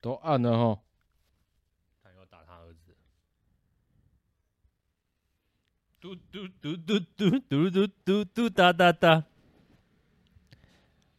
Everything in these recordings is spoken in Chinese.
都按了哈。他要打他儿子。嘟嘟嘟嘟嘟嘟嘟嘟嘟哒哒哒。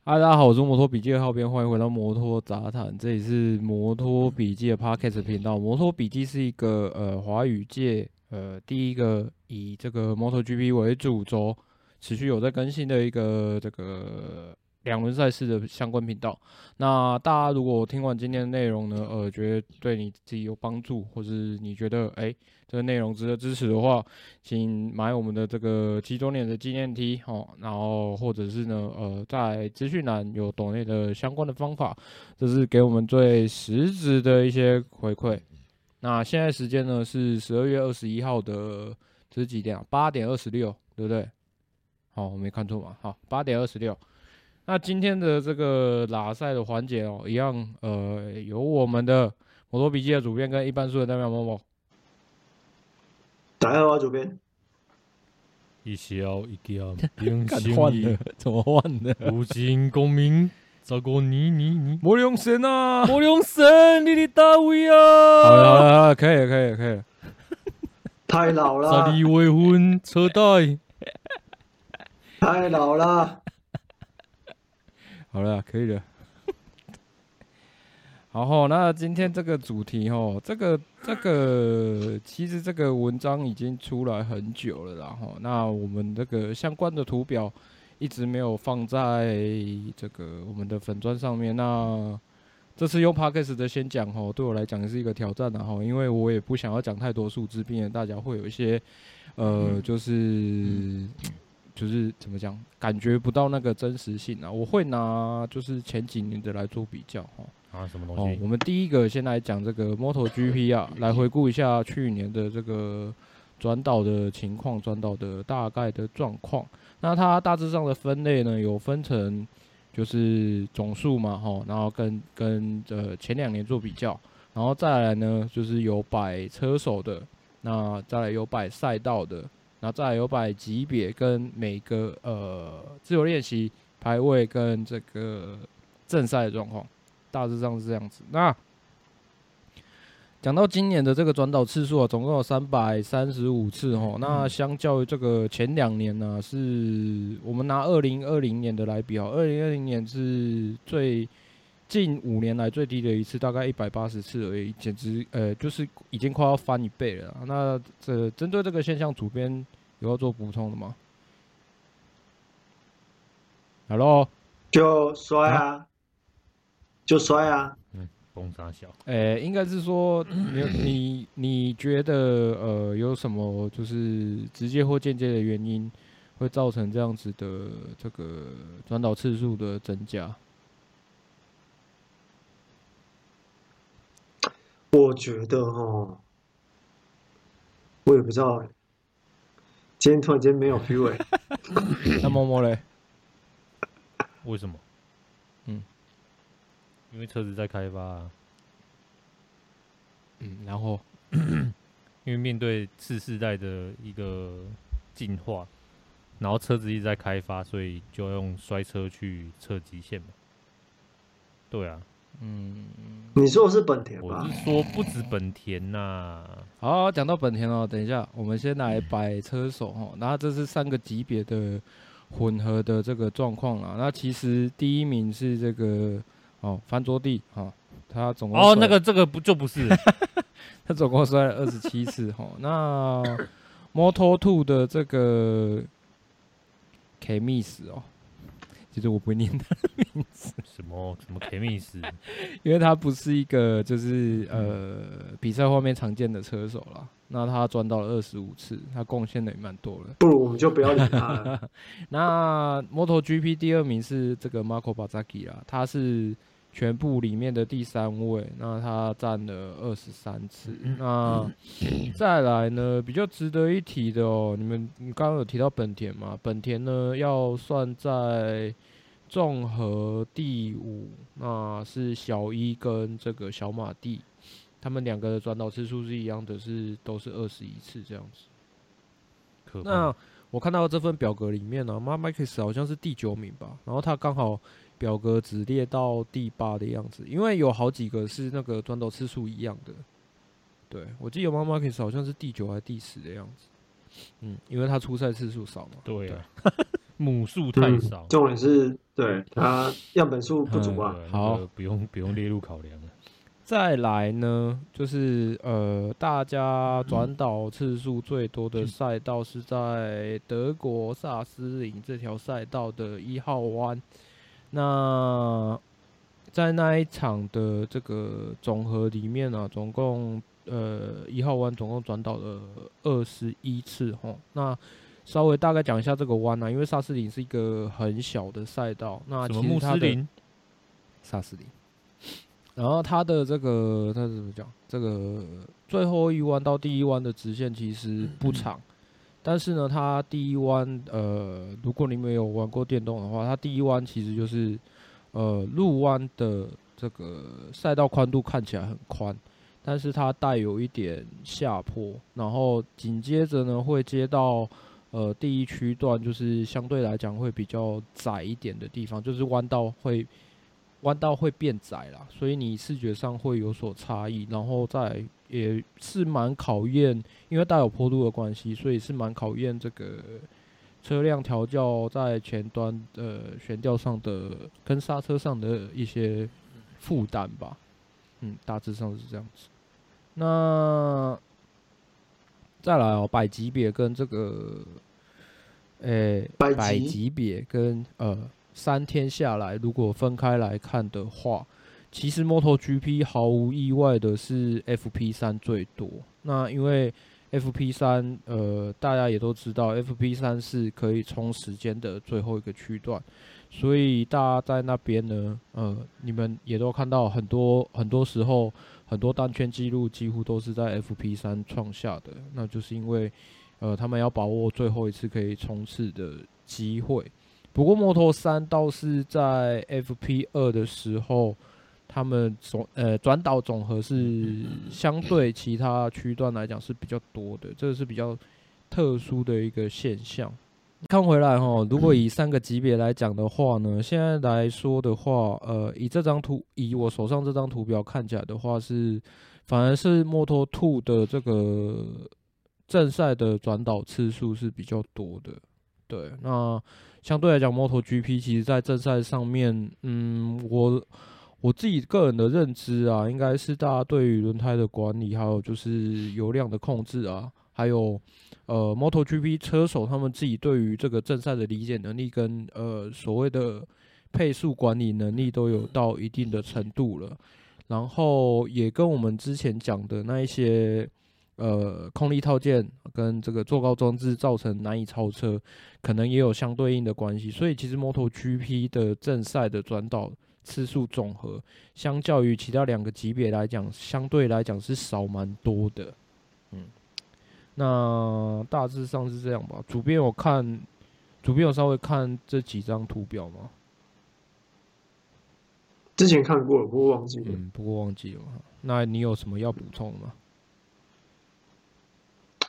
嗨，大家好，我是摩托笔记的浩编，欢迎回到摩托杂谈。这里是摩托笔记的 Podcast 频道。摩托笔记是一个呃华语界呃第一个以这个 MotoGP 为主轴，持续有在更新的一个这个。两轮赛事的相关频道，那大家如果听完今天的内容呢，呃，觉得对你自己有帮助，或是你觉得哎、这个内容值得支持的话，请买我们的这个七周年的纪念 T 哦，然后或者是呢，呃，在资讯栏有懂内的相关的方法，这是给我们最实质的一些回馈。那现在时间呢是十二月二十一号的，这是几点啊？八点二十六，对不对？好，我没看错嘛？好，八点二十六。那今天的这个拉赛的环节哦，一样呃，有我们的摩托笔记的主编跟一般书的代表某某。大家好，主编。一笑一笑变 心意，怎么换的？无尽功名，照顾你你你。莫良神啊，莫良神，你的大位啊！好了好了，可以了可以了可以了。太老了。沙利未婚车贷。太老了。好了，可以了。然后，那今天这个主题哦，这个这个其实这个文章已经出来很久了，然后那我们这个相关的图表一直没有放在这个我们的粉砖上面。那这次用 Podcast 的先讲哦，对我来讲也是一个挑战，然后因为我也不想要讲太多数字，避免大家会有一些呃，就是。嗯就是怎么讲，感觉不到那个真实性啊！我会拿就是前几年的来做比较哈。啊，什么东西？哦，我们第一个先来讲这个 MotoGP 啊，来回顾一下去年的这个转导的情况，转导的大概的状况。那它大致上的分类呢，有分成就是总数嘛，哈，然后跟跟呃前两年做比较，然后再来呢就是有摆车手的，那再来有摆赛道的。然后再有摆级别跟每个呃自由练习排位跟这个正赛的状况，大致上是这样子。那讲到今年的这个转导次数啊，总共有三百三十五次哦。那相较于这个前两年呢、啊，是我们拿二零二零年的来比哦，二零二零年是最近五年来最低的一次，大概一百八十次而已，简直呃就是已经快要翻一倍了。那这针对这个现象，主编有要做补充的吗？Hello，就摔啊，啊就摔啊。嗯，崩沙小。诶、欸，应该是说你你你觉得呃有什么就是直接或间接的原因会造成这样子的这个转导次数的增加？我觉得哈，我也不知道，今天突然间没有 feel 哎，那摸摸嘞？为什么？嗯，因为车子在开发啊。嗯，然后 因为面对次世代的一个进化，然后车子一直在开发，所以就用摔车去测极限嘛。对啊。嗯，你说的是本田吧？我是说不止本田呐、啊。好，讲到本田哦，等一下，我们先来摆车手哦。那这是三个级别的混合的这个状况啊。那其实第一名是这个哦，翻桌地哈，他总共哦，那个这个不就不是，他总共摔了二十七次哈。那 Moto2 的这个 K-Miss 哦。其实我不会念他的名字，什么什么 K 密斯，因为他不是一个就是呃比赛画面常见的车手啦。那他赚到了二十五次，他贡献的也蛮多的。不如我们就不要理他了。那 MotoGP 第二名是这个 Marco Bezzecchi 啦，他是全部里面的第三位，那他占了二十三次。那再来呢，比较值得一提的哦，你们你刚刚有提到本田嘛？本田呢要算在。综合第五，那是小一跟这个小马蒂，他们两个的转导次数是一样的，是都是二十一次这样子。那我看到这份表格里面呢，马麦克斯好像是第九名吧，然后他刚好表格只列到第八的样子，因为有好几个是那个转导次数一样的。对，我记得 Marquez 好像是第九还是第十的样子。嗯，因为他出赛次数少嘛。对啊，母数太少。重点是对他样本数不足啊。嗯、好，不用不用列入考量了。再来呢，就是呃，大家转导次数最多的赛道是在德国萨斯林这条赛道的一号弯。那在那一场的这个总和里面呢、啊，总共呃一号弯总共转倒了二十一次齁。那稍微大概讲一下这个弯啊，因为萨斯林是一个很小的赛道。那其实它的萨斯林。然后它的这个，它怎么讲？这个最后一弯到第一弯的直线其实不长，但是呢，它第一弯，呃，如果你没有玩过电动的话，它第一弯其实就是，呃，路弯的这个赛道宽度看起来很宽，但是它带有一点下坡，然后紧接着呢会接到，呃，第一区段就是相对来讲会比较窄一点的地方，就是弯道会。弯道会变窄啦，所以你视觉上会有所差异，然后再也是蛮考验，因为带有坡度的关系，所以是蛮考验这个车辆调教在前端的悬吊上的跟刹车上的一些负担吧。嗯，大致上是这样子。那再来哦，百级别跟这个，诶、欸，百级别跟呃。三天下来，如果分开来看的话，其实 MotoGP 毫无意外的是 FP3 最多。那因为 FP3，呃，大家也都知道，FP3 是可以冲时间的最后一个区段，所以大家在那边呢，呃，你们也都看到很多很多时候，很多单圈记录几乎都是在 FP3 创下的。那就是因为，呃，他们要把握最后一次可以冲刺的机会。不过，Moto 三倒是在 FP 二的时候，他们总呃转导总和是相对其他区段来讲是比较多的，这个是比较特殊的一个现象。看回来哈，如果以三个级别来讲的话呢，现在来说的话，呃，以这张图，以我手上这张图表看起来的话是，反而是 Moto Two 的这个正赛的转导次数是比较多的。对，那。相对来讲，MotoGP 其实在正赛上面，嗯，我我自己个人的认知啊，应该是大家对于轮胎的管理，还有就是油量的控制啊，还有呃，MotoGP 车手他们自己对于这个正赛的理解能力跟呃所谓的配速管理能力都有到一定的程度了，然后也跟我们之前讲的那一些。呃，空力套件跟这个坐高装置造成难以超车，可能也有相对应的关系。所以其实 MotoGP 的正赛的转导次数总和，相较于其他两个级别来讲，相对来讲是少蛮多的。嗯，那大致上是这样吧。主编有看，主编有稍微看这几张图表吗？之前看过了，不过忘记了。嗯，不过忘记了。那你有什么要补充吗？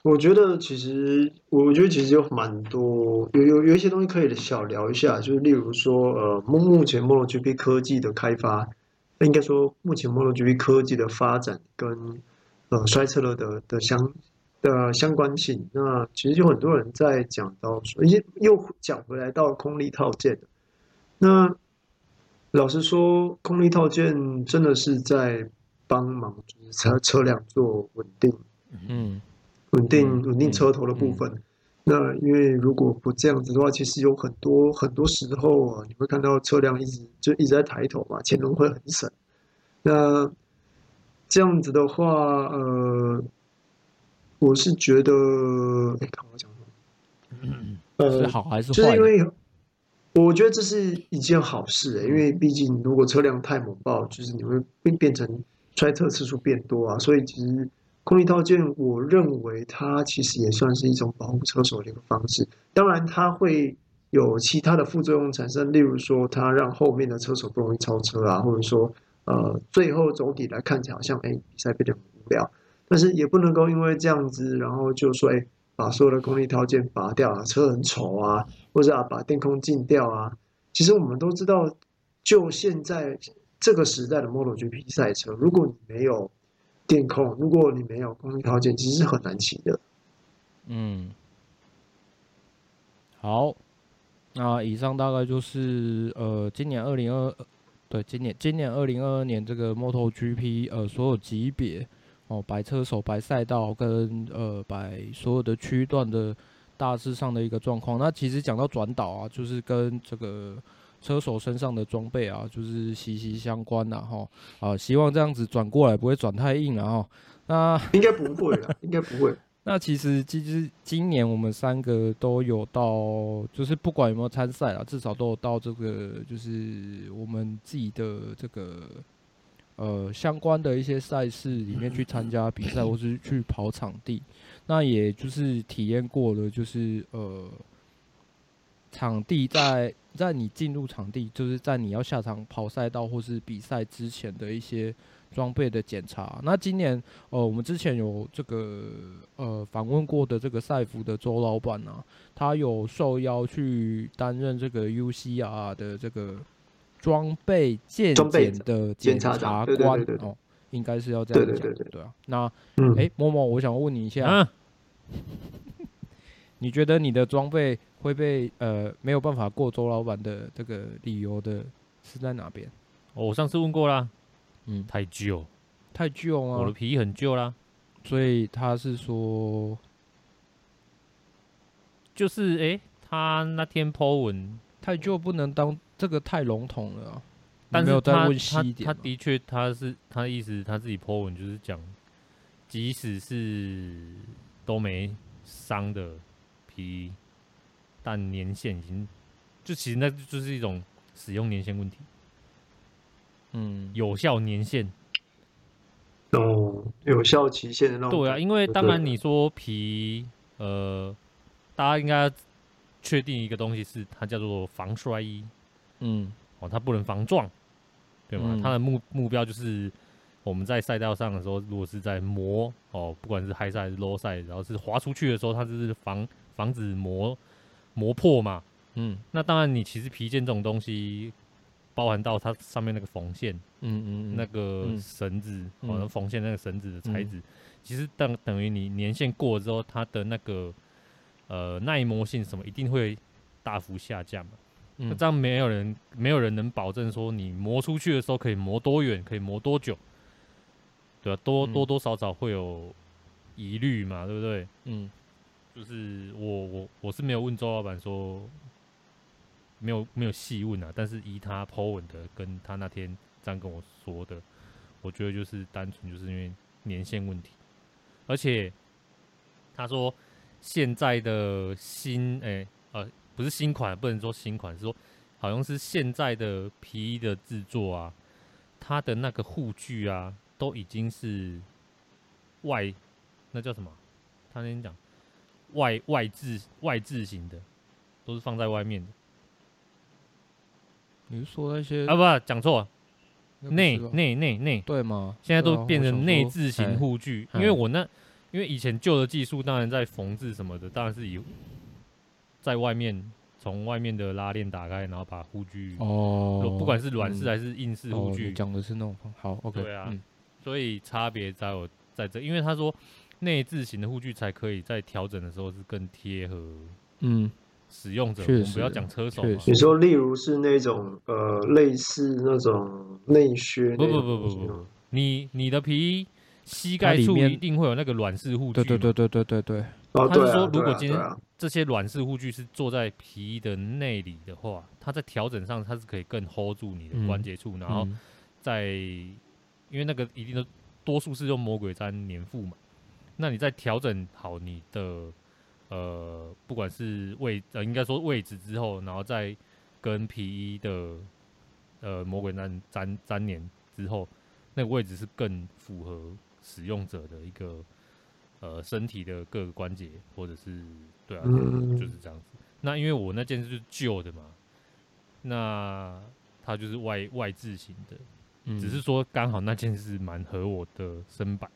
我觉得其实，我觉得其实有蛮多，有有有一些东西可以小聊一下，就是例如说，呃，目目前 MotoGP 科技的开发，应该说目前 MotoGP 科技的发展跟呃摔车了的的相的相关性。那其实有很多人在讲到说，又又讲回来到空力套件。那老实说，空力套件真的是在帮忙，就是车车辆做稳定。嗯。稳定稳定车头的部分，那因为如果不这样子的话，其实有很多很多时候啊，你会看到车辆一直就一直在抬头嘛，前轮会很省。那这样子的话，呃，我是觉得，哎，看我讲什么？呃，是好还是坏？就是因为我觉得这是一件好事，欸，因为毕竟如果车辆太猛爆，就是你会变变成摔车次数变多啊，所以其实。空力套件，我认为它其实也算是一种保护车手的一个方式。当然，它会有其他的副作用产生，例如说，它让后面的车手不容易超车啊，或者说，呃，最后总体来看起来好像，哎，比赛变得很无聊。但是也不能够因为这样子，然后就说，哎，把所有的空力套件拔掉啊，车很丑啊，或者啊，把电控禁掉啊。其实我们都知道，就现在这个时代的 MotoGP 赛车，如果你没有电控，如果你没有空气条件，其实是很难骑的。嗯，好，那以上大概就是呃，今年二零二，对，今年今年二零二二年这个 MotoGP 呃所有级别哦，白车手、白赛道跟呃白所有的区段的大致上的一个状况。那其实讲到转导啊，就是跟这个车手身上的装备啊，就是息息相关呐哈。啊，希望这样子转过来不会转太硬了哈。那 应该不会了，应该不会。那其实其实今年我们三个都有到，就是不管有没有参赛啊，至少都有到这个，就是我们自己的这个呃相关的一些赛事里面去参加比赛，或是去跑场地。那也就是体验过了，就是呃场地在在你进入场地，就是在你要下场跑赛道或是比赛之前的一些。装备的检查。那今年，呃，我们之前有这个呃访问过的这个赛服的周老板啊，他有受邀去担任这个 UCR 的这个装备健检的检察官哦，应该是要这样讲，对对对，对啊。那，哎、嗯欸，某某，我想问你一下，啊、你觉得你的装备会被呃没有办法过周老板的这个理由的是在哪边？哦，我上次问过啦。嗯，太旧，太旧啊！我的皮很旧啦，所以他是说，就是哎、欸，他那天 po 文太旧不能当这个太笼统了、啊，但是他他，他的确他是他的意思他自己 po 文就是讲，即使是都没伤的皮，但年限已经，就其实那就是一种使用年限问题。嗯，有效年限哦，有效期限的那种。对啊，因为当然你说皮，呃，大家应该确定一个东西是它叫做防摔衣，嗯，哦，它不能防撞，对吗？嗯、它的目目标就是我们在赛道上的时候，如果是在磨哦，不管是 high 赛还是 low 赛，然后是滑出去的时候，它就是防防止磨磨破嘛，嗯，那当然你其实皮件这种东西。包含到它上面那个缝线，嗯嗯，那个绳子，好像缝线那个绳子的材质，其实等等于你年限过了之后，它的那个呃耐磨性什么一定会大幅下降嘛。那这样没有人没有人能保证说你磨出去的时候可以磨多远，可以磨多久，对吧？多多多少少会有疑虑嘛，对不对？嗯，就是我我我是没有问周老板说。没有没有细问啊，但是依他 po 文的，跟他那天这样跟我说的，我觉得就是单纯就是因为年限问题，而且他说现在的新诶、欸、呃不是新款，不能说新款，是说好像是现在的皮衣的制作啊，它的那个护具啊都已经是外那叫什么？他那天讲外外置外置型的，都是放在外面的。你是说那些啊？不，讲错，内内内内对吗？现在都变成内置型护具，因为我那因为以前旧的技术，当然在缝制什么的，当然是以在外面从外面的拉链打开，然后把护具哦，不管是软式还是硬式护具，讲的是那种好 OK 对啊，所以差别在我在这，因为他说内置型的护具才可以在调整的时候是更贴合，嗯。使用者，我们不要讲车手嘛。你说，例如是那种呃，类似那种内靴，不不不不不不，你你的皮膝盖处一定会有那个软式护具。对对对对对对对。他是说，如果今天这些软式护具是坐在皮的内里的话，它在调整上它是可以更 hold 住你的关节处，然后在因为那个一定都多数是用魔鬼毡粘附嘛，那你在调整好你的。呃，不管是位呃，应该说位置之后，然后再跟皮衣的呃魔鬼毡粘粘连之后，那个位置是更符合使用者的一个呃身体的各个关节，或者是对啊，就是这样子。那因为我那件是旧的嘛，那它就是外外置型的，只是说刚好那件是蛮合我的身板。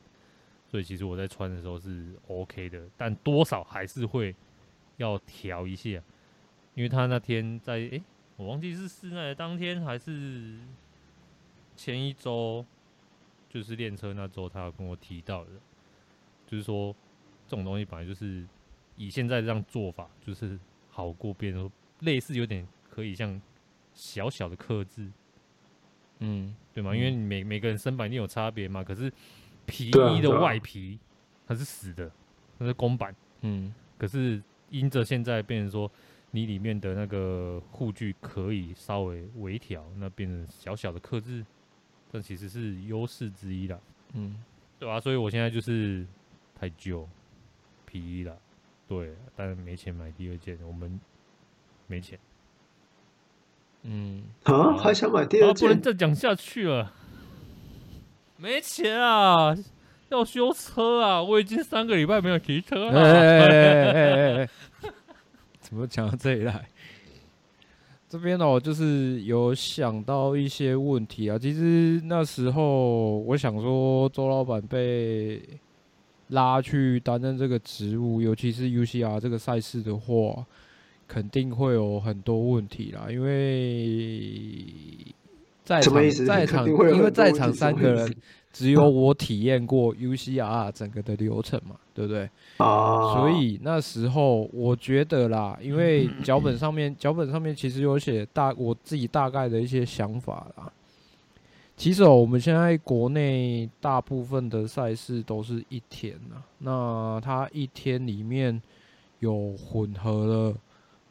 所以其实我在穿的时候是 OK 的，但多少还是会要调一下，因为他那天在诶、欸，我忘记是室内的当天还是前一周，就是练车那周，他有跟我提到的，就是说这种东西本来就是以现在这样做法，就是好过别人说类似有点可以像小小的克制，嗯，对吗？因为你每每个人身板一定有差别嘛，可是皮衣的外皮它是死的，它是公版，嗯，可是因着现在变成说。你里面的那个护具可以稍微微调，那变成小小的克制，这其实是优势之一啦。嗯，对啊，所以我现在就是太旧皮衣了，对，但是没钱买第二件，我们没钱。嗯，啊，还想买第二件？不能再讲下去了，没钱啊，要修车啊，我已经三个礼拜没有提车了。欸 怎么讲到这里来？这边呢，我就是有想到一些问题啊。其实那时候我想说，周老板被拉去担任这个职务，尤其是 UCR 这个赛事的话，肯定会有很多问题啦。因为在场在 场，因为在场三个人。只有我体验过 UCR 整个的流程嘛，对不对？啊，所以那时候我觉得啦，因为脚本上面脚本上面其实有写大我自己大概的一些想法啦。其实哦，我们现在国内大部分的赛事都是一天呐，那它一天里面有混合了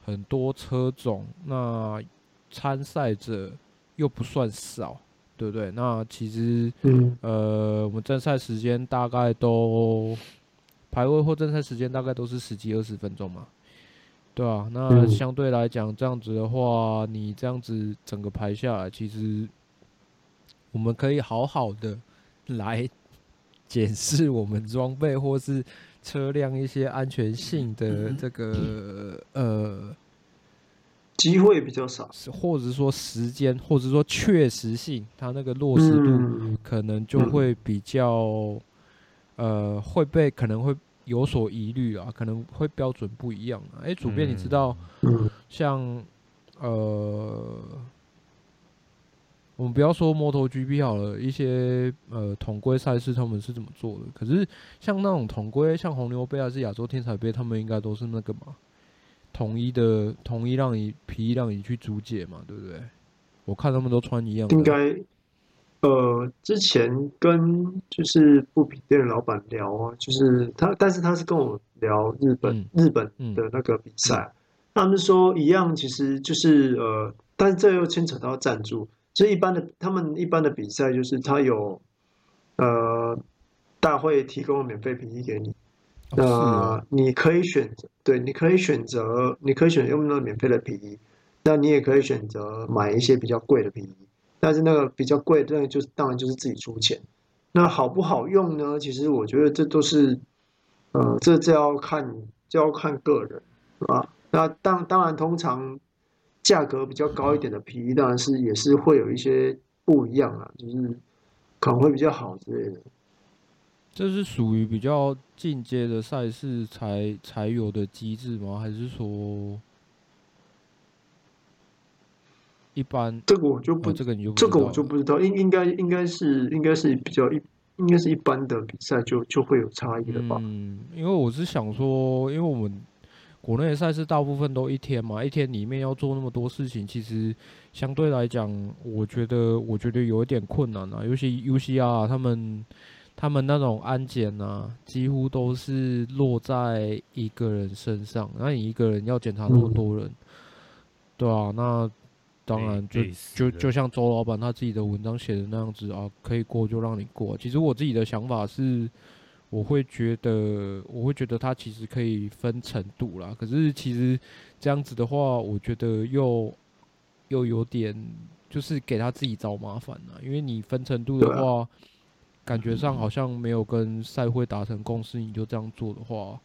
很多车种，那参赛者又不算少。对不对？那其实，嗯，呃，我们正赛时间大概都排位或正赛时间大概都是十几二十分钟嘛，对啊，那相对来讲，这样子的话，你这样子整个排下来，其实我们可以好好的来检视我们装备或是车辆一些安全性的 这个呃。机会比较少，或者说时间，或者说确实性，它那个落实度可能就会比较，呃，会被可能会有所疑虑啊，可能会标准不一样啊。哎，主编，你知道，像呃，我们不要说 MotoGP 好了，一些呃统规赛事他们是怎么做的？可是像那种统规，像红牛杯还是亚洲天才杯，他们应该都是那个嘛。统一的统一让你皮衣让你去租借嘛，对不对？我看他们都穿一样的。应该，呃，之前跟就是布匹店的老板聊啊，就是他，但是他是跟我聊日本、嗯、日本的那个比赛，嗯、他们说一样，其实就是呃，但是这又牵扯到赞助，就是一般的他们一般的比赛就是他有呃大会提供免费皮衣给你。那、你可以选择，对，你可以选择，你可以选择用那免费的皮衣，那你也可以选择买一些比较贵的皮衣，但是那个比较贵的，那就是当然就是自己出钱。那好不好用呢？其实我觉得这都是，呃，这这要看，就要看个人，是吧？那当当然，通常价格比较高一点的皮衣，当然是也是会有一些不一样啊，就是可能会比较好之类的。这是属于比较进阶的赛事才才有的机制吗？还是说一般？这个我就不，这个你就这个我就不知道。应应该应该是应该是比较一，应该是一般的比赛就就会有差异的吧？嗯，因为我是想说，因为我们国内的赛事大部分都一天嘛，一天里面要做那么多事情，其实相对来讲，我觉得我觉得有一点困难啊。尤其 UCR 他们。他们那种安检啊，几乎都是落在一个人身上。那你一个人要检查那么多人，对啊，那当然就就就像周老板他自己的文章写的那样子啊，可以过就让你过。其实我自己的想法是，我会觉得，我会觉得他其实可以分程度啦。可是其实这样子的话，我觉得又又有点就是给他自己找麻烦了，因为你分程度的话。感觉上好像没有跟赛会达成共识，你就这样做的话，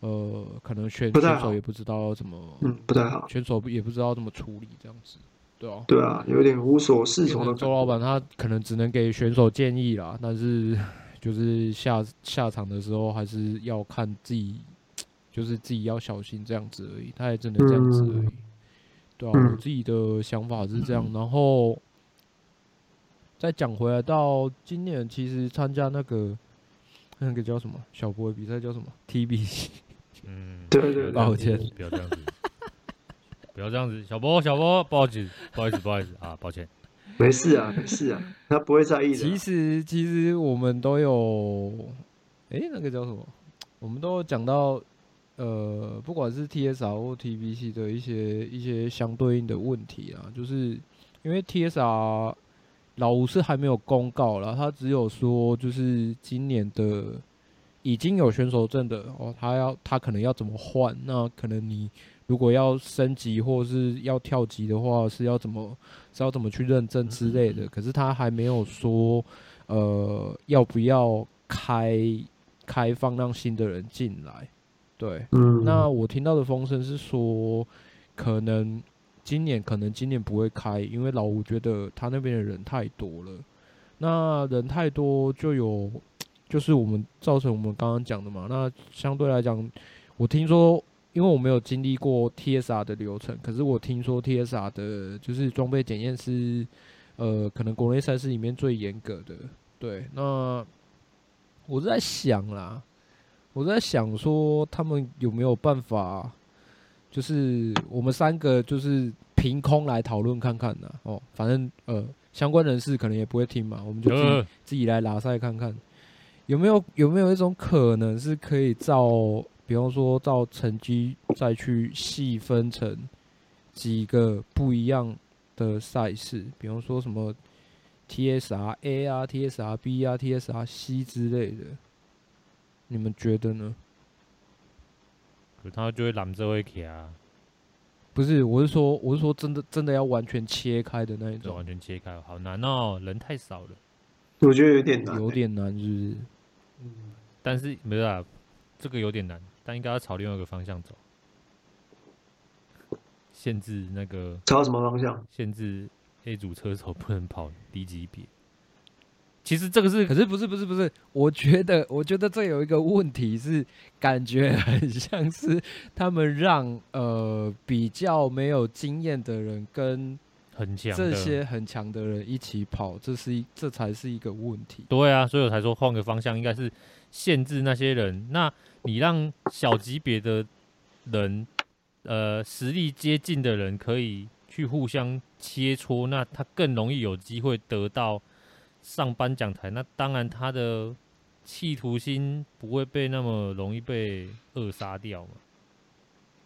呃，可能选选手也不知道要怎么，嗯，不太好。选手也不知道怎么处理这样子，对啊，对啊，有点无所适从的。周老板他可能只能给选手建议啦，但是 就是下下场的时候还是要看自己，就是自己要小心这样子而已。他也只能这样子而已，对啊，嗯我自己的想法是这样。然后再讲回来到今年，其实参加那个那个叫什么？小博的比赛叫什么？TBC，嗯，对对对。抱歉。不要这样子，不要这样子，小波小波，不好意思，不好意思，不好意思。啊，抱歉。没事啊，没事啊，他不会在意的。其实其实我们都有，哎、欸，那个叫什么？我们都有讲到，呃，不管是 TSR 或 TBC 的一些一些相对应的问题啊，就是因为 TSR 老吴是还没有公告了，他只有说就是今年的已经有选手证的哦，他要他可能要怎么换，那可能你。如果要升级或是要跳级的话，是要怎么是要怎么去认证之类的？可是他还没有说，呃，要不要开开放让新的人进来？对，嗯，那我听到的风声是说，可能今年可能今年不会开，因为老吴觉得他那边的人太多了。那人太多就有，就是我们造成我们刚刚讲的嘛。那相对来讲，我听说。因为我没有经历过 TSR 的流程，可是我听说 TSR 的就是装备检验是，呃，可能国内赛事里面最严格的。对，那我是在想啦，我在想说他们有没有办法，就是我们三个就是凭空来讨论看看呢？哦，反正呃，相关人士可能也不会听嘛，我们就自己自己来拉赛看看，有没有有没有一种可能是可以照。比方说，照成绩再去细分成几个不一样的赛事，比方说什么 TSR A 啊、TSR B 啊、TSR C 之类的，你们觉得呢？可他就会揽这位卡啊？不是，我是说，我是说，真的，真的要完全切开的那一种，完全切开，好难哦，人太少了，我觉得有点难，有点难，是不是？嗯，但是没办法，这个有点难。但应该要朝另外一个方向走，限制那个朝什么方向？限制 A 组车手不能跑低级别。其实这个是，可是不是不是不是？我觉得 我觉得这有一个问题是，感觉很像是他们让呃比较没有经验的人跟很强这些很强的人一起跑，这是一这才是一个问题。对啊，所以我才说换个方向，应该是限制那些人。那你让小级别的人，呃，实力接近的人可以去互相切磋，那他更容易有机会得到上颁奖台。那当然，他的企图心不会被那么容易被扼杀掉嘛。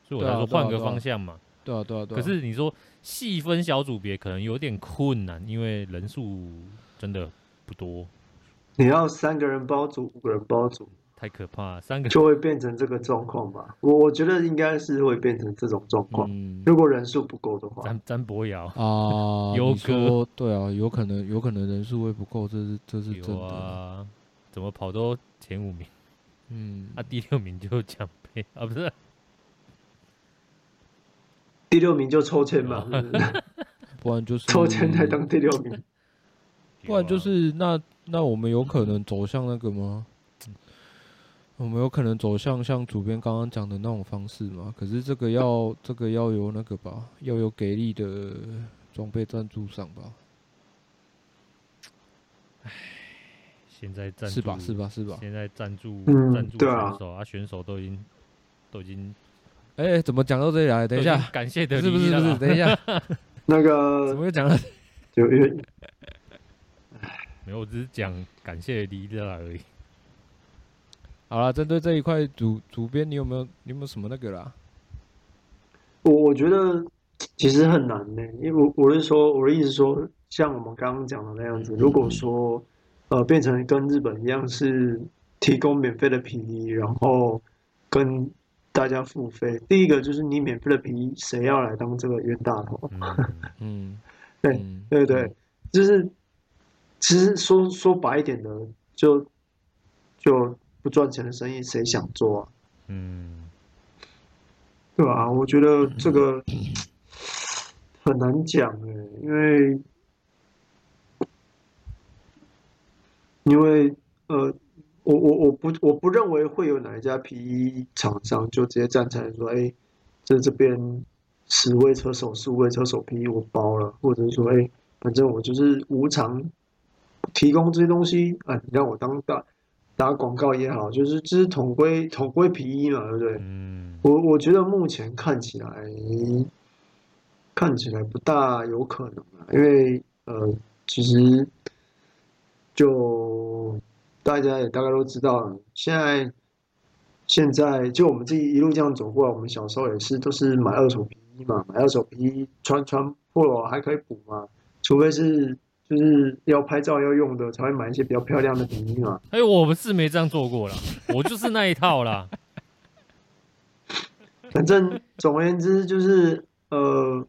所以我才说换个方向嘛。对啊，对啊，对啊。可是你说细分小组别可能有点困难，因为人数真的不多。你要三个人包组，五个人包组。太可怕了，三个就会变成这个状况吧。我我觉得应该是会变成这种状况。嗯，如果人数不够的话，詹詹博尧啊，有说对啊，有可能有可能人数会不够，这是这是真的啊。怎么跑都前五名，嗯，啊第六名就奖杯 啊，不是第六名就抽签嘛？不然就是抽签才当第六名，不然就是那那我们有可能走向那个吗？我们有可能走向像主编刚刚讲的那种方式吗？可是这个要这个要有那个吧，要有给力的装备赞助商吧。唉，现在赞助是吧？是吧？是吧？现在赞助嗯赞助对啊选手啊，选手都已经都已经，哎、欸，怎么讲到这里来？等一下，感谢的，不是不是不是，等一下，那个怎么又讲了？就因为没有，我只是讲感谢的离了而已。好了，针对这一块主主编，你有没有你有没有什么那个啦？我我觉得其实很难呢，因为我我是说我的意思说，像我们刚刚讲的那样子，如果说呃变成跟日本一样是提供免费的皮衣，然后跟大家付费，第一个就是你免费的皮衣，谁要来当这个冤大头？嗯，对嗯对对，就是其实说说白一点的，就就。不赚钱的生意谁想做啊？嗯，对吧？我觉得这个很难讲哎，因为因为呃，我我我不我不认为会有哪一家 PE 厂商就直接站起来说，哎，这这边十位车手、十五位车手 PE 我包了，或者是说，哎，反正我就是无偿提供这些东西，啊，你让我当打打广告也好，就是这是统规统规皮衣嘛，对不对？嗯，我我觉得目前看起来看起来不大有可能啊，因为呃，其实就大家也大概都知道，现在。现在就我们自己一路这样走过来，我们小时候也是都是买二手皮衣嘛，买二手皮衣穿穿破了还可以补嘛，除非是就是要拍照要用的才会买一些比较漂亮的皮衣嘛。哎，我们是没这样做过啦，我就是那一套啦。反正总而言之就是呃，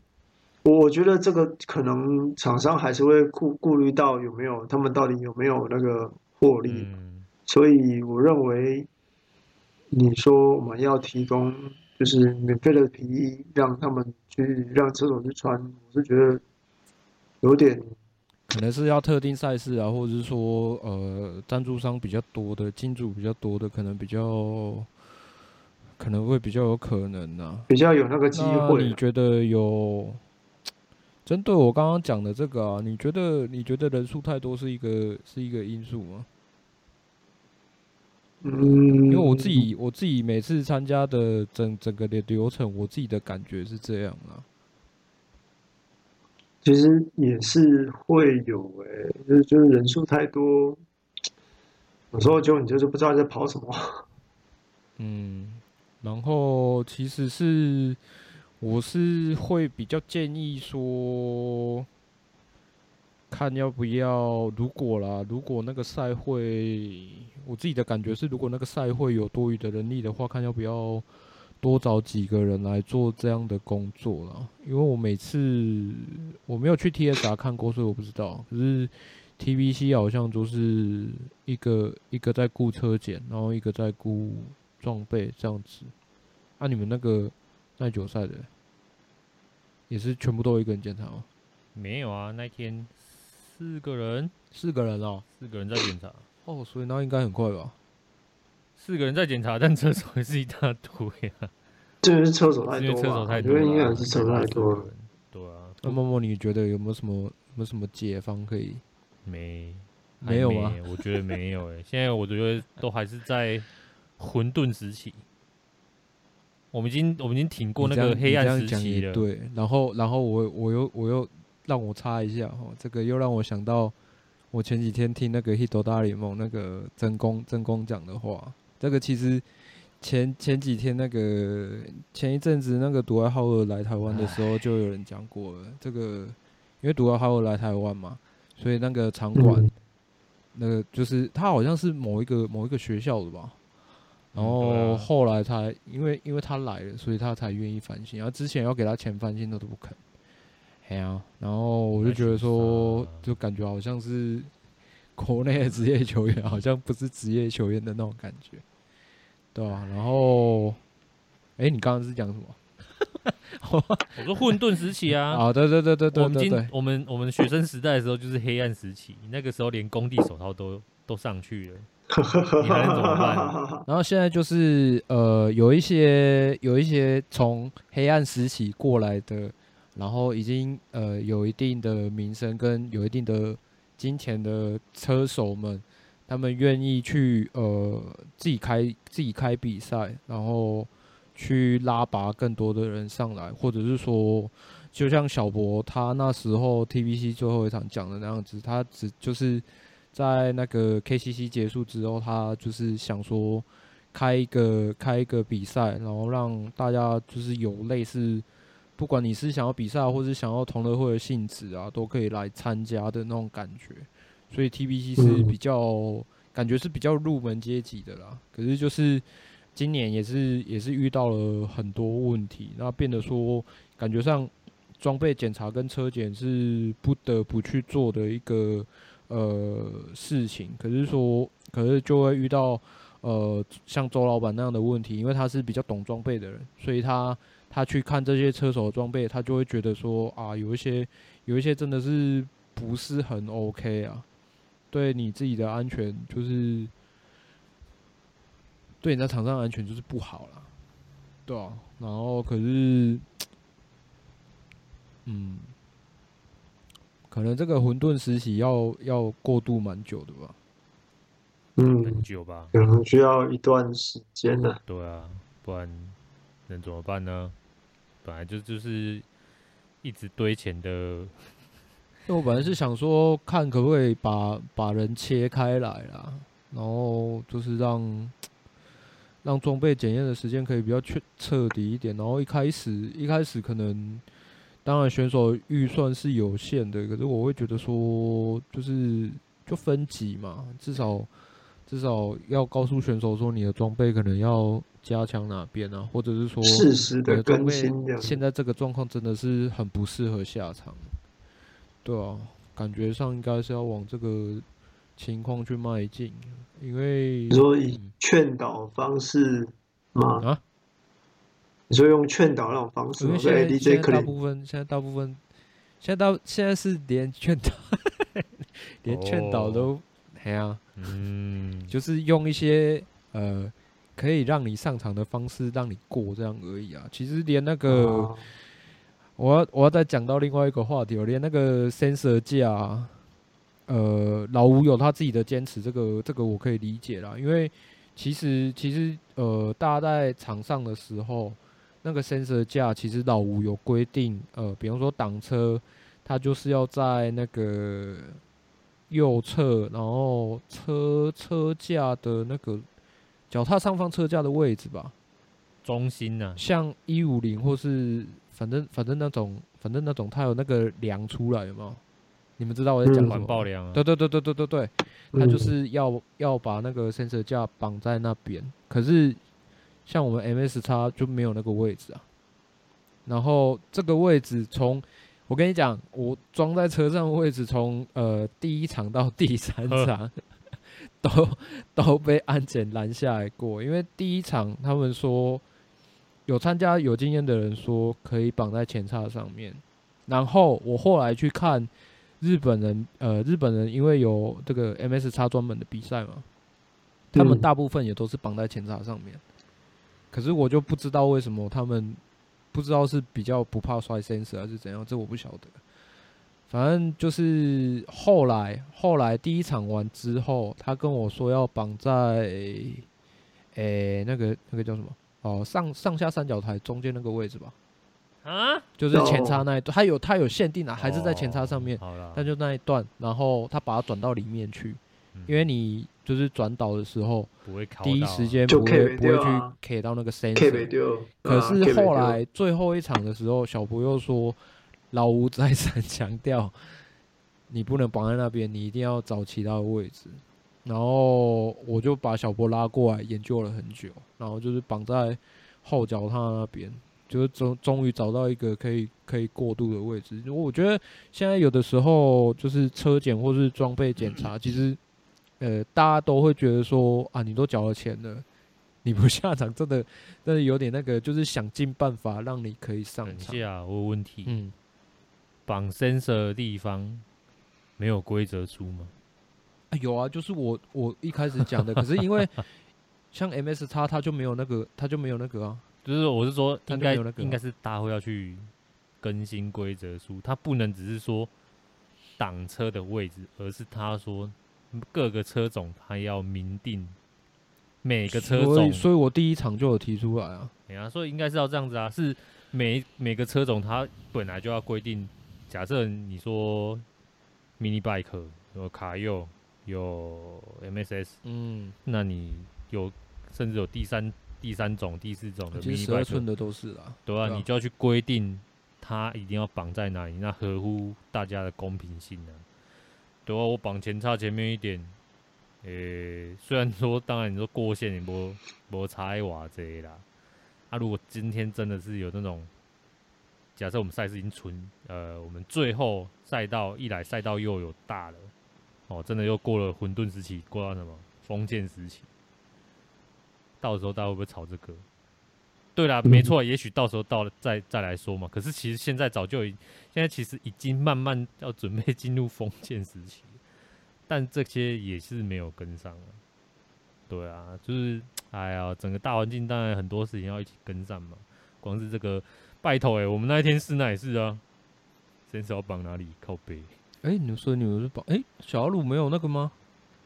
我觉得这个可能厂商还是会顾顾虑到有没有他们到底有没有那个获利，嗯，所以我认为。你说我们要提供就是免费的皮衣，让他们去让车手去穿，我是觉得有点，可能是要特定赛事啊，或者是说呃赞助商比较多的、金主比较多的，可能比较可能会比较有可能啊，比较有那个机会。你觉得有针对我刚刚讲的这个啊？你觉得你觉得人数太多是一个是一个因素吗？嗯，因为我自己我自己每次参加的整整个的流程，我自己的感觉是这样啊。其实也是会有诶、就是就是人数太多，有时候就你就是不知道在跑什么。嗯，然后其实是我是会比较建议说。看要不要，如果啦，如果那个赛会，我自己的感觉是，如果那个赛会有多余的人力的话，看要不要多找几个人来做这样的工作了。因为我每次我没有去 TSR 看过，所以我不知道。可是 TBC 好像就是一个一个在雇车检，然后一个在雇装备这样子。啊，你们那个耐久赛的，也是全部都一个人检查吗？没有啊，那天。四个人，四个人哦，四个人在检查哦，所以那应该很快吧？四个人在检查，但厕所也是一大堆啊。这个是车手太多，因为车手太多，因为应该是车手太多了。对啊，那默默你觉得有没有什么有没有什么解方可以？没，没有啊？我觉得没有诶、欸。现在我觉得都还是在混沌时期。我们已经我们已经挺过那个黑暗时期了。对，然后然后我我又我又。让我插一下哈，这个又让我想到我前几天听那个《Hito 大联盟》那个真宫真宫讲的话。这个其实前前几天那个前一阵子那个独爱浩二来台湾的时候，就有人讲过了。这个因为独爱浩二来台湾嘛，所以那个场馆，那个就是他好像是某一个某一个学校的吧。然后后来他因为因为他来了，所以他才愿意翻新。然后之前要给他钱翻新，他都不肯。啊，然后我就觉得说，就感觉好像是国内的职业球员，好像不是职业球员的那种感觉，对啊，然后，哎，你刚刚是讲什么？我说混沌时期啊！啊，对对对对对，我们我们我们学生时代的时候就是黑暗时期，那个时候连工地手套都都上去了，你还能怎么办？然后现在就是呃，有一些有一些从黑暗时期过来的。然后已经呃有一定的名声跟有一定的金钱的车手们，他们愿意去呃自己开自己开比赛，然后去拉拔更多的人上来，或者是说，就像小博他那时候 TBC 最后一场讲的那样子，他只就是在那个 KCC 结束之后，他就是想说开一个开一个比赛，然后让大家就是有类似。不管你是想要比赛，或是想要同乐会的性质啊，都可以来参加的那种感觉。所以 TBC 是比较感觉是比较入门阶级的啦。可是就是今年也是也是遇到了很多问题，那变得说感觉上装备检查跟车检是不得不去做的一个呃事情。可是说，可是就会遇到呃像周老板那样的问题，因为他是比较懂装备的人，所以他。他去看这些车手的装备，他就会觉得说啊，有一些有一些真的是不是很 OK 啊，对你自己的安全就是对你在场上安全就是不好了，对啊，然后可是嗯，可能这个混沌时期要要过渡蛮久的吧。嗯，很久吧，可能需要一段时间呢。对啊，不然能怎么办呢？本来就就是一直堆钱的。那我本来是想说，看可不可以把把人切开来啦，然后就是让让装备检验的时间可以比较彻彻底一点。然后一开始一开始可能，当然选手预算是有限的，可是我会觉得说，就是就分级嘛，至少。至少要告诉选手说，你的装备可能要加强哪边啊，或者是说，适时的更新。现在这个状况真的是很不适合下场，对啊，感觉上应该是要往这个情况去迈进，因为你说以劝导方式吗？啊？你说用劝导那种方式吗？因为现在现在大部分现在大部分现在到现在是连劝导 连劝导都。哎呀，嗯，就是用一些呃可以让你上场的方式让你过这样而已啊。其实连那个，哦、我要我要再讲到另外一个话题，我连那个 sensor 架，呃，老吴有他自己的坚持，这个这个我可以理解啦。因为其实其实呃，大家在场上的时候，那个 sensor 架其实老吴有规定，呃，比方说挡车，他就是要在那个。右侧，然后车车架的那个脚踏上方车架的位置吧，中心呢、啊？像一五零或是反正反正那种反正那种，它有那个梁出来有没有？你们知道我在讲什么？环抱梁啊！对对对对对对对，它就是要要把那个 sensor 架绑在那边。可是像我们 MS 叉就没有那个位置啊。然后这个位置从我跟你讲，我装在车上的位置，从呃第一场到第三场，都都被安检拦下来过。因为第一场他们说有参加有经验的人说可以绑在前叉上面，然后我后来去看日本人，呃日本人因为有这个 MS 叉专门的比赛嘛，他们大部分也都是绑在前叉上面，可是我就不知道为什么他们。不知道是比较不怕摔 sensor 还是怎样，这我不晓得。反正就是后来，后来第一场完之后，他跟我说要绑在，诶、欸，那个那个叫什么？哦，上上下三角台中间那个位置吧。啊？就是前叉那一段，他有它有限定啊，还是在前叉上面。好了。那就那一段，然后他把它转到里面去，因为你。就是转导的时候，不会第一时间不会不会去 K 到那个 sensor。可是后来最后一场的时候，小博又说，老吴再三强调，你不能绑在那边，你一定要找其他的位置。然后我就把小波拉过来研究了很久，然后就是绑在后脚踏那边，就是终终于找到一个可以可以过渡的位置。我觉得现在有的时候就是车检或是装备检查，其实。呃，大家都会觉得说啊，你都缴了钱了，你不下场，真的，真的有点那个，就是想尽办法让你可以上场。下，我有问题。嗯，绑 sensor 的地方没有规则书吗？啊，有啊，就是我我一开始讲的，可是因为 像 M S 叉它就没有那个，它就没有那个啊。就是我是说，应该应该是大会要去更新规则书，它不能只是说挡车的位置，而是他说。各个车种它要明定每个车种，所以，所以我第一场就有提出来啊。对啊，所以应该是要这样子啊，是每每个车种它本来就要规定。假设你说 mini bike 有卡柚有 MSS，嗯，那你有甚至有第三第三种第四种的 mini bike，十二寸的都是啦，对啊，你就要去规定它一定要绑在哪里，那合乎大家的公平性呢、啊？对啊，我绑前叉前面一点，诶、欸，虽然说，当然你说过线，你不不差偌济啦。啊，如果今天真的是有那种，假设我们赛事已经存，呃，我们最后赛道一来赛道又有大了，哦，真的又过了混沌时期，过到什么封建时期，到时候大家会不会炒这个？对啦，没错，也许到时候到了再再来说嘛。可是其实现在早就已，现在其实已经慢慢要准备进入封建时期，但这些也是没有跟上啊。对啊，就是哎呀，整个大环境当然很多事情要一起跟上嘛。光是这个拜托哎，我们那一天室那也是啊，伸手绑哪里？靠背。哎、欸，你们说你们是绑？哎、欸，小阿鲁没有那个吗？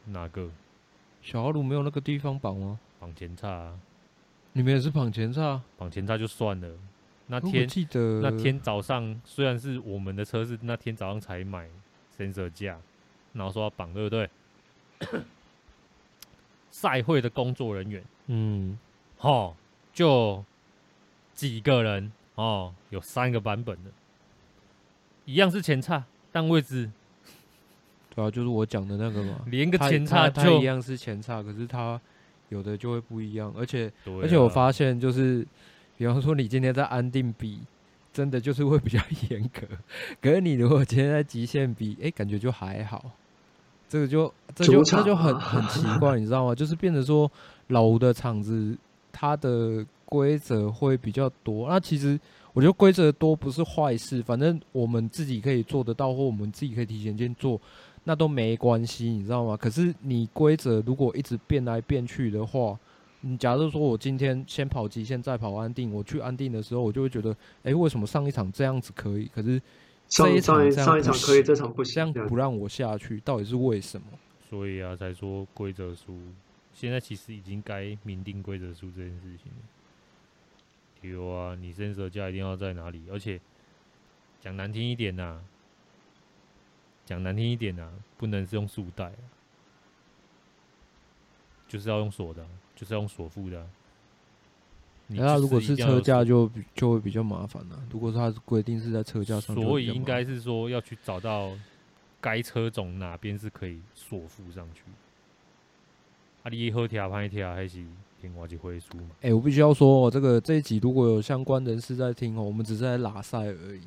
哪个？小阿鲁没有那个地方绑吗？绑前叉啊。你们也是绑前叉？绑前叉就算了。那天记得那天早上，虽然是我们的车是那天早上才买 sensor 架，然后说要绑，对不对？赛会的工作人员，嗯，哦，就几个人哦，有三个版本的，一样是前叉，但位置，对啊，就是我讲的那个嘛，连个前叉就一样是前叉，可是它有的就会不一样，而且、啊、而且我发现就是。比方说，你今天在安定比，真的就是会比较 严格。可是你如果今天在极限比，哎、欸，感觉就还好。这个就这就这就很很奇怪，你知道吗？就是变成说，老吴的场子，它的规则会比较多。那其实我觉得规则多不是坏事，反正我们自己可以做得到，或我们自己可以提前先做，那都没关系，你知道吗？可是你规则如果一直变来变去的话，你假如说我今天先跑极限，再跑安定，我去安定的时候，我就会觉得，哎、欸，为什么上一场这样子可以，可是这一场上一场可以，这场不行，这样不让我下去，到底是为什么？所以啊，才说规则书，现在其实已经该明定规则书这件事情了。有啊，你 sensor 架一定要在哪里？而且讲难听一点呐、啊，讲难听一点呐、啊，不能是用束带、啊，就是要用锁的。就是要用锁付的、啊。那、啊、如果是车架就就会比较麻烦了、啊。如果说它是规定是在车架上，所以应该是说要去找到该车种哪边是可以锁付上去。啊，你好听歹听还是听我就会书嘛？哎、欸，我必须要说，这个这一集如果有相关人士在听哦，我们只是在拉赛而已。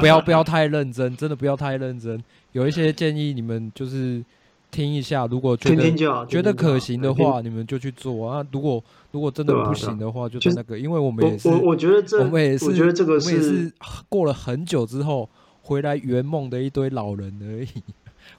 不要不要太认真，真的不要太认真。有一些建议，你们就是。听一下，如果觉得觉得可行的话，你们就去做啊。如果如果真的不行的话，就是那个，因为我们也是，我我觉得这，我们也是，我觉得这个是，我也是过了很久之后回来圆梦的一堆老人而已，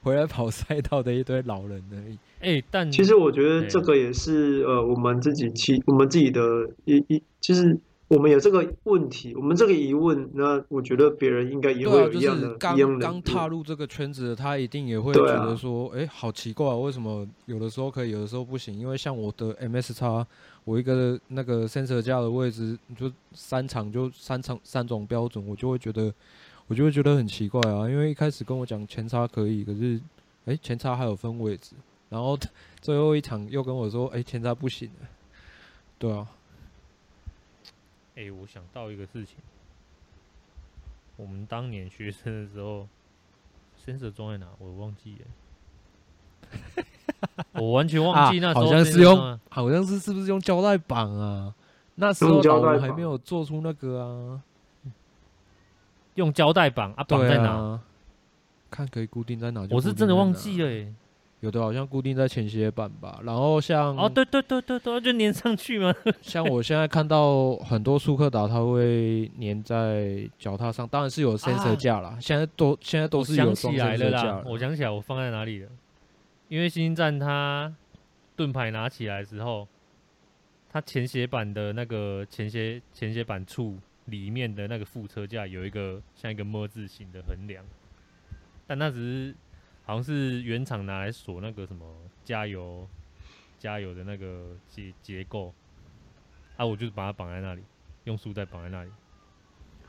回来跑赛道的一堆老人而已。哎，但其实我觉得这个也是呃，我们自己其我们自己的一一，就是。我们有这个问题，我们这个疑问，那我觉得别人应该也会有一样的。刚刚踏入这个圈子的他一定也会觉得说，哎、啊欸，好奇怪，为什么有的时候可以，有的时候不行？因为像我的 MS 叉我一个那个 sensor 架的位置，就三场就三场三种标准，我就会觉得，我就会觉得很奇怪啊。因为一开始跟我讲前插可以，可是，哎、欸，前插还有分位置，然后 最后一场又跟我说，哎、欸，前插不行了，对啊。哎、欸，我想到一个事情，我们当年学生的时候，sensor 装在哪？我忘记了，我完全忘记那时候、啊、好像是用，好像是是不是用胶带绑啊？那时候我们还没有做出那个啊，用胶带绑啊，绑在哪、啊？看可以固定在哪？我是真的忘记了、欸。有的好像固定在前斜板吧，然后像哦，对对对对对，就粘上去嘛。像我现在看到很多速克达，它会粘在脚踏上，当然是有 sensor 架啦。现在都现在都是有装 sensor 架了。我想起来，我放在哪里了？因为星战它盾牌拿起来之后，它前斜板的那个前斜前斜板处里面的那个副车架有一个像一个么字形的横梁，但那只是。好像是原厂拿来锁那个什么加油加油的那个结结构，啊，我就把它绑在那里，用束带绑在那里，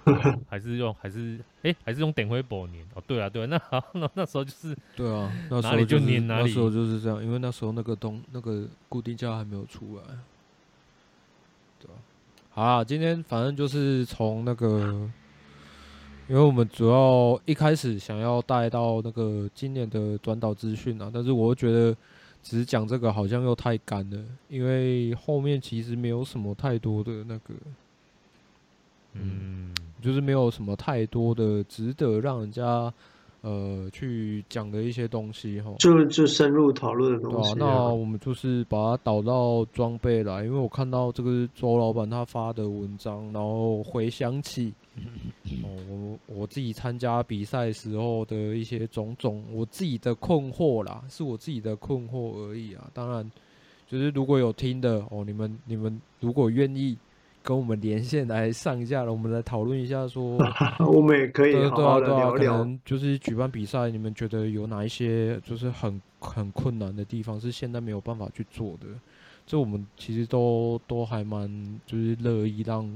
还是用还是哎、欸、还是用点灰布粘。哦，对啊对啊，那好那那时候就是对啊，那时候就粘哪里，那时候就是这样，因为那时候那个东那个固定架还没有出来，好啊，今天反正就是从那个。因为我们主要一开始想要带到那个今年的转导资讯啊，但是我觉得只是讲这个好像又太干了，因为后面其实没有什么太多的那个，嗯，就是没有什么太多的值得让人家。呃，去讲的一些东西哈，就就深入讨论的东西、啊。那我们就是把它导到装备来，因为我看到这个周老板他发的文章，然后回想起 哦，我我自己参加比赛时候的一些种种，我自己的困惑啦，是我自己的困惑而已啊。当然，就是如果有听的哦，你们你们如果愿意。跟我们连线来上一下了，我们来讨论一下说，我们也可以对好好的对啊聊聊。对啊，可能就是举办比赛，你们觉得有哪一些就是很很困难的地方是现在没有办法去做的？这我们其实都都还蛮就是乐意让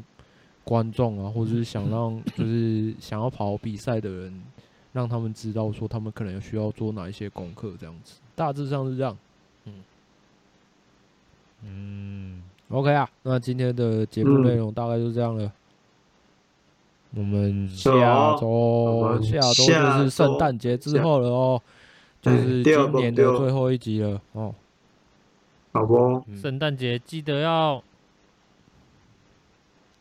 观众啊，或者是想让 就是想要跑比赛的人，让他们知道说他们可能需要做哪一些功课，这样子，大致上是这样。嗯嗯，OK 啊，那今天的节目内容大概就这样了。我们下周下周就是圣诞节之后了哦，就是今年的最后一集了哦。好不？圣诞节记得要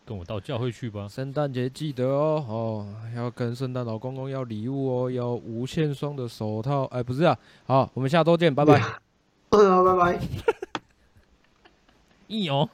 跟我到教会去吧。圣诞节记得哦，哦，要跟圣诞老公公要礼物哦，要无限双的手套。哎，不是啊，好，我们下周见，拜拜。嗯，好，拜拜。一哦。